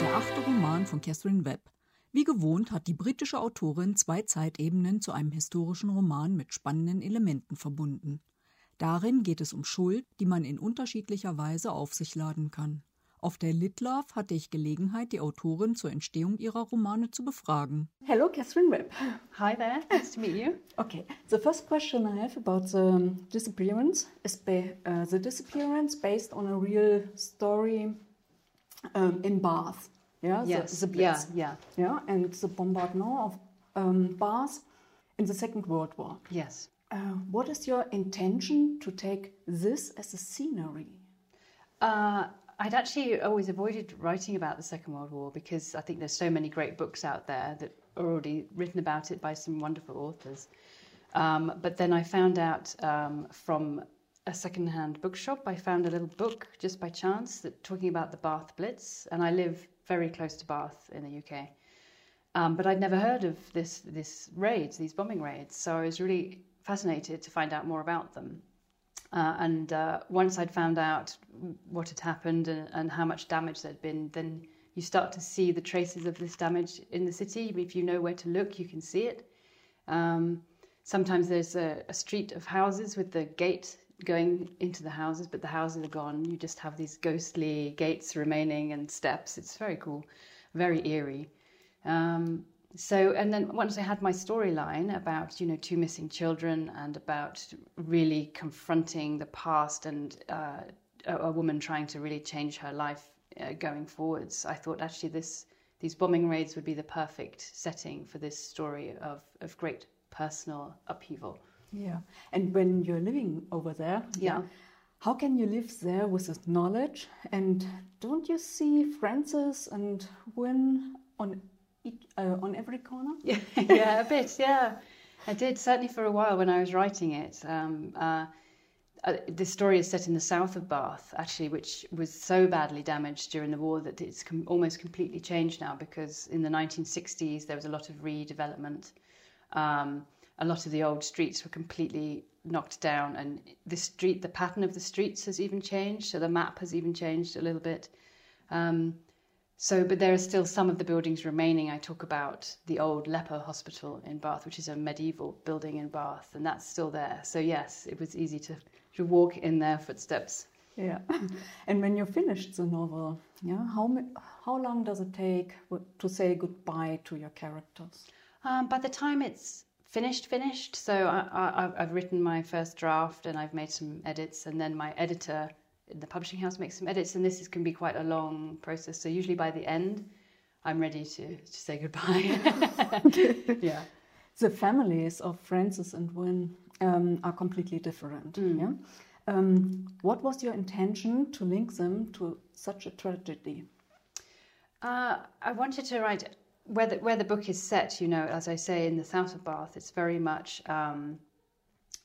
Der achte Roman von Catherine Webb. Wie gewohnt hat die britische Autorin zwei Zeitebenen zu einem historischen Roman mit spannenden Elementen verbunden. Darin geht es um Schuld, die man in unterschiedlicher Weise auf sich laden kann. Auf der Litlove hatte ich Gelegenheit, die Autorin zur Entstehung ihrer Romane zu befragen. Hello, Catherine Webb. Hi there, nice to meet you. Okay, the first question I have about the disappearance is uh, the disappearance based on a real story um, in Bath. Yeah, Yes, the, the yeah, yeah, yeah, and the bombardment of um, Bath in the Second World War. yes. Uh, what is your intention to take this as a scenery? Uh, I'd actually always avoided writing about the Second World War because I think there's so many great books out there that are already written about it by some wonderful authors. Um, but then I found out um, from a second-hand bookshop, I found a little book just by chance that talking about the Bath Blitz, and I live very close to Bath in the UK. Um, but I'd never heard of this this raids, these bombing raids. So I was really fascinated to find out more about them. Uh, and uh, once I'd found out what had happened and, and how much damage there'd been, then you start to see the traces of this damage in the city. If you know where to look, you can see it. Um, sometimes there's a, a street of houses with the gate going into the houses, but the houses are gone. You just have these ghostly gates remaining and steps. It's very cool, very eerie. Um, so, and then once I had my storyline about, you know, two missing children and about really confronting the past and uh, a, a woman trying to really change her life uh, going forwards, I thought actually this these bombing raids would be the perfect setting for this story of, of great personal upheaval. Yeah, and when you're living over there, Yeah. how can you live there with this knowledge? And don't you see Frances and Win on each, uh, on every corner? Yeah, yeah, a bit, yeah. I did certainly for a while when I was writing it. Um, uh, uh, this story is set in the south of Bath, actually, which was so badly damaged during the war that it's com- almost completely changed now because in the 1960s there was a lot of redevelopment. Um, a lot of the old streets were completely knocked down, and the street, the pattern of the streets has even changed, so the map has even changed a little bit. Um, so, but there are still some of the buildings remaining. I talk about the old leper hospital in Bath, which is a medieval building in Bath, and that's still there. So, yes, it was easy to, to walk in their footsteps. Yeah. and when you finished the novel, yeah, how how long does it take to say goodbye to your characters? Um, by the time it's finished, finished, so I, I, I've- I've written my first draft and I've made some edits, and then my editor in the publishing house makes some edits, and this is, can be quite a long process. So, usually by the end, I'm ready to, to say goodbye. yeah. The families of Frances and Win um, are completely different. Yeah. Um, what was your intention to link them to such a tragedy? Uh, I wanted to write where the, where the book is set. You know, as I say, in the south of Bath, it's very much um,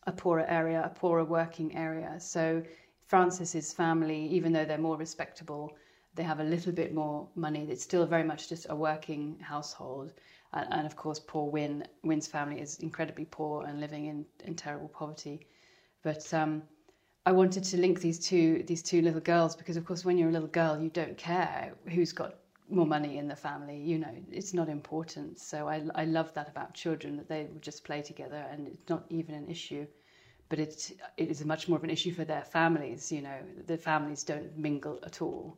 a poorer area, a poorer working area. So Frances's family, even though they're more respectable, they have a little bit more money. It's still very much just a working household. And, and of course, poor Win, Win's family is incredibly poor and living in, in terrible poverty. But um, I wanted to link these two these two little girls because, of course, when you're a little girl, you don't care who's got more money in the family. You know, it's not important. So I I love that about children that they would just play together and it's not even an issue. But it it is much more of an issue for their families. You know, the families don't mingle at all.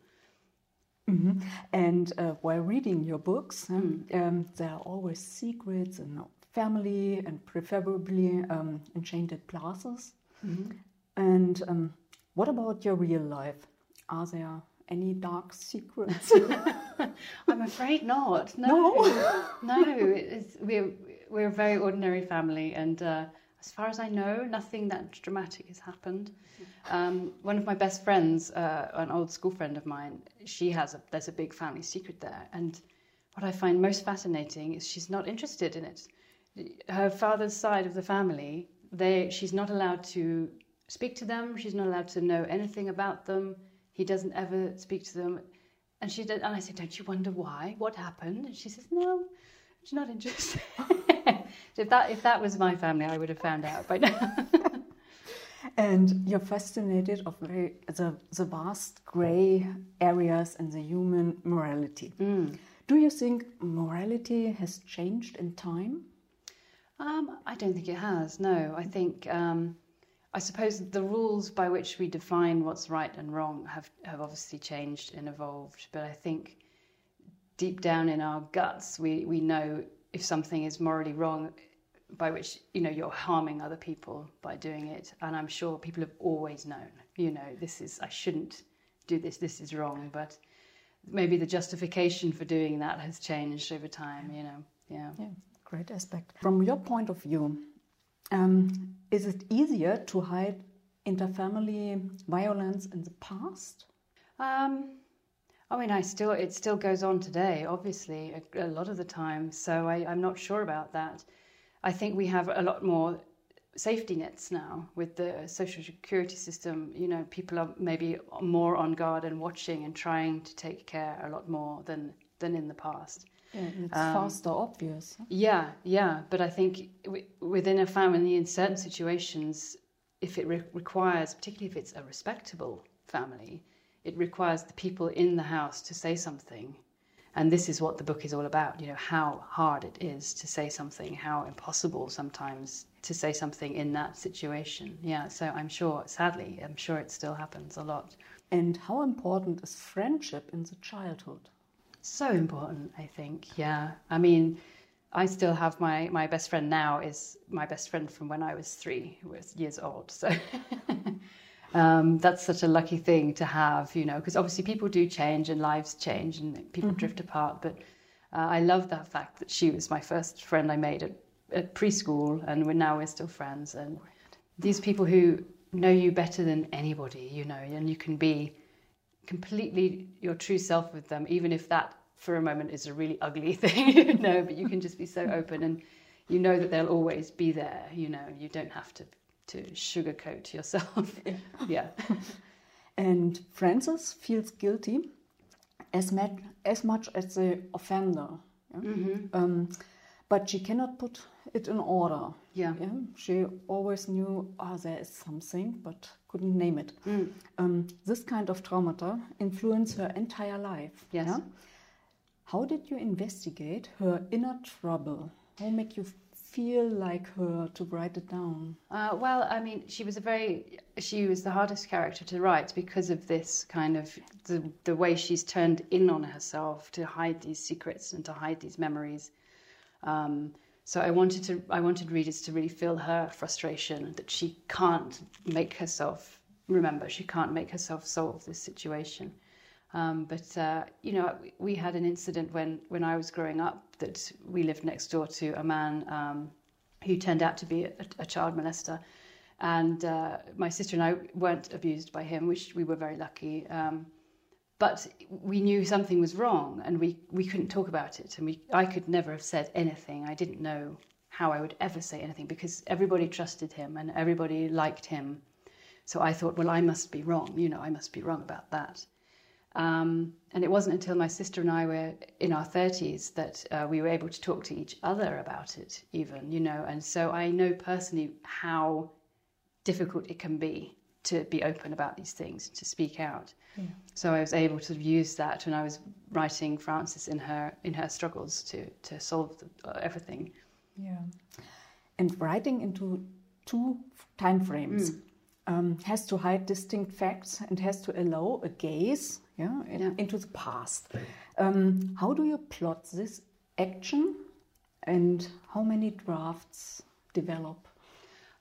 Mhm. And uh, while reading your books, um, um, there are always secrets and family, and preferably um, enchanted plazas. And um, what about your real life? Are there any dark secrets? I'm afraid not. No, no. It's, we're we're a very ordinary family, and uh, as far as I know, nothing that dramatic has happened. Um, one of my best friends, uh, an old school friend of mine, she has a there's a big family secret there, and what I find most fascinating is she's not interested in it. Her father's side of the family, they she's not allowed to speak to them. She's not allowed to know anything about them. He doesn't ever speak to them. And she did, and I said, "Don't you wonder why? What happened?" And she says, "No, she's not interested." if that if that was my family, I would have found out by now. And you're fascinated of very, the, the vast grey areas in the human morality. Mm. Do you think morality has changed in time? Um, I don't think it has. No, I think um, I suppose the rules by which we define what's right and wrong have have obviously changed and evolved. But I think deep down in our guts, we we know if something is morally wrong, by which you know you're harming other people by doing it. And I'm sure people have always known. You know, this is I shouldn't do this. This is wrong. But maybe the justification for doing that has changed over time. You know, yeah. Yeah great aspect. From your point of view, um, is it easier to hide interfamily violence in the past? Um, I mean, I still it still goes on today, obviously, a, a lot of the time. So I, I'm not sure about that. I think we have a lot more safety nets now with the social security system. You know, people are maybe more on guard and watching and trying to take care a lot more than than in the past. Yeah, it's um, faster, obvious. Yeah, yeah. But I think w- within a family, in certain situations, if it re- requires, particularly if it's a respectable family, it requires the people in the house to say something. And this is what the book is all about. You know how hard it is to say something, how impossible sometimes to say something in that situation. Yeah. So I'm sure, sadly, I'm sure it still happens a lot. And how important is friendship in the childhood? So important, I think. Yeah. I mean, I still have my, my best friend now is my best friend from when I was three, was years old. So um, that's such a lucky thing to have, you know, because obviously people do change and lives change and people mm-hmm. drift apart. But uh, I love that fact that she was my first friend I made at, at preschool and we're now we're still friends. And these people who know you better than anybody, you know, and you can be completely your true self with them, even if that for a moment is a really ugly thing, you know, but you can just be so open and you know that they'll always be there, you know, you don't have to to sugarcoat yourself. yeah. And Frances feels guilty as, much as much as the offender. Yeah? Mm-hmm. Um, but she cannot put it in order. Yeah. yeah? She always knew, oh, there is something, but couldn't name it. Mm. Um, this kind of traumata influenced her entire life. Yes. Yeah? How did you investigate her inner trouble? How make you feel like her to write it down? Uh, well, I mean, she was a very she was the hardest character to write because of this kind of the the way she's turned in on herself to hide these secrets and to hide these memories. Um, so I wanted to I wanted readers to really feel her frustration that she can't make herself remember, she can't make herself solve this situation. Um, but uh, you know, we had an incident when when I was growing up that we lived next door to a man um, who turned out to be a, a child molester, and uh, my sister and I weren't abused by him, which we were very lucky. Um, but we knew something was wrong and we, we couldn't talk about it and we, I could never have said anything. I didn't know how I would ever say anything because everybody trusted him and everybody liked him. So I thought, well, I must be wrong. You know, I must be wrong about that. Um, and it wasn't until my sister and I were in our 30s that uh, we were able to talk to each other about it, even, you know. And so I know personally how difficult it can be to be open about these things, to speak out. Yeah. So I was able to use that when I was writing Frances in her in her struggles to to solve the, uh, everything. Yeah, and writing into two time frames. Mm. Um, has to hide distinct facts and has to allow a gaze yeah, in, yeah. into the past. Um, how do you plot this action and how many drafts develop?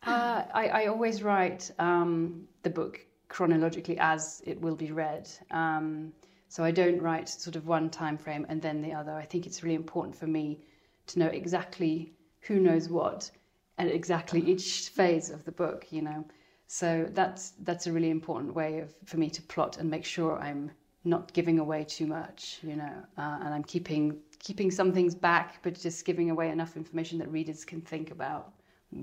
Uh, I, I, always write um, the book chronologically as it will be read. Um, so I don't write sort of one time frame and then the other. I think it's really important for me to know exactly who knows what at exactly each phase of the book, you know. So that's that's a really important way of for me to plot and make sure I'm not giving away too much, you know, uh, and I'm keeping keeping some things back, but just giving away enough information that readers can think about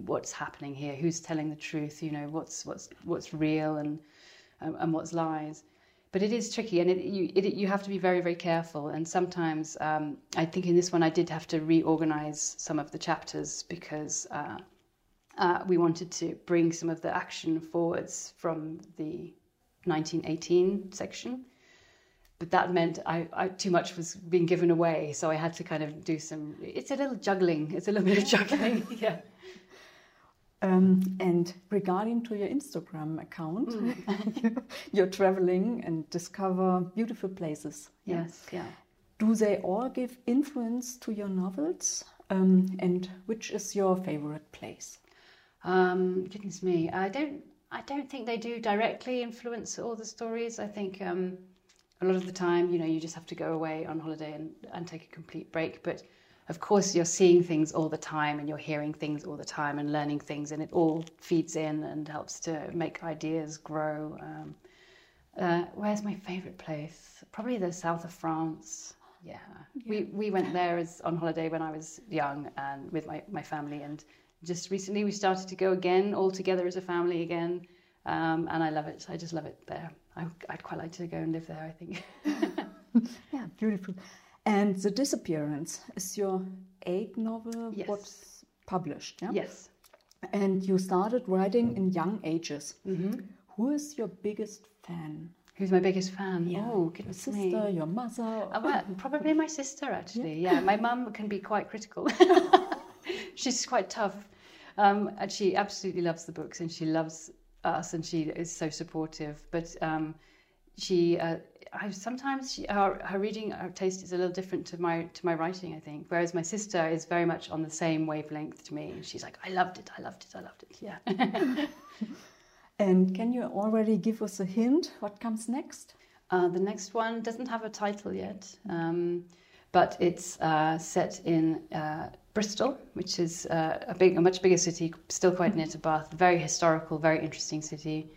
what's happening here, who's telling the truth, you know, what's what's what's real and um, and what's lies. But it is tricky, and it, you it, you have to be very very careful. And sometimes um, I think in this one I did have to reorganize some of the chapters because uh, uh, we wanted to bring some of the action forwards from the 1918 section. But that meant I, I, too much was being given away, so I had to kind of do some. It's a little juggling. It's a little bit of juggling. yeah. Um, and regarding to your Instagram account, mm. you're traveling and discover beautiful places. Yes, yeah. Do they all give influence to your novels? Um, and which is your favorite place? Um, goodness me, I don't. I don't think they do directly influence all the stories. I think um, a lot of the time, you know, you just have to go away on holiday and, and take a complete break. But of course, you're seeing things all the time and you're hearing things all the time and learning things, and it all feeds in and helps to make ideas grow. Um, uh, where's my favorite place? Probably the south of France. Yeah. yeah. we we went there as on holiday when I was young and with my, my family, and just recently we started to go again all together as a family again, um, and I love it. I just love it there. I, would quite like to go and live there. I think. yeah, beautiful. And the disappearance is your eighth novel. Yes. What's published? Yeah? Yes. And you started writing in young ages. Mm-hmm. Who is your biggest fan? Who's my biggest fan? Yeah. Oh, goodness your sister, me. your mother. Uh, well, probably my sister, actually. Yeah, yeah. my mum can be quite critical. She's quite tough. Um, and she absolutely loves the books and she loves us and she is so supportive. But um, she, uh, I, sometimes she, her, her reading, her taste is a little different to my to my writing. I think. Whereas my sister is very much on the same wavelength to me. She's like, I loved it, I loved it, I loved it. Yeah. And can you already give us a hint what comes next? Uh, the next one doesn't have a title yet, um, but it's uh, set in uh, Bristol, which is uh, a big, a much bigger city, still quite near to Bath. Very historical, very interesting city,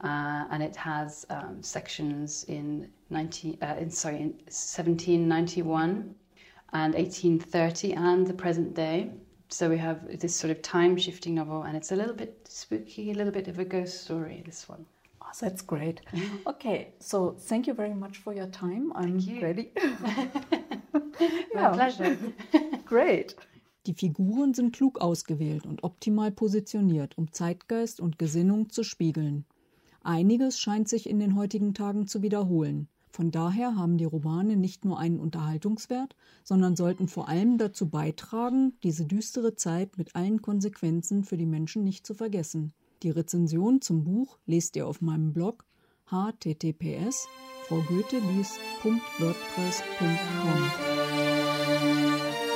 uh, and it has um, sections in 19, uh, in, sorry, in 1791 and 1830 and the present day. So we have this sort of time shifting novel, and it's a little bit spooky, a little bit of a ghost story, this one. Oh, that's great. okay, so thank you very much for your time. I'm ready. My pleasure. great. Die Figuren sind klug ausgewählt und optimal positioniert, um Zeitgeist und Gesinnung zu spiegeln. Einiges scheint sich in den heutigen Tagen zu wiederholen. Von daher haben die Romane nicht nur einen Unterhaltungswert, sondern sollten vor allem dazu beitragen, diese düstere Zeit mit allen Konsequenzen für die Menschen nicht zu vergessen. Die Rezension zum Buch lest ihr auf meinem Blog https fraugoetheliest.wordpress.com.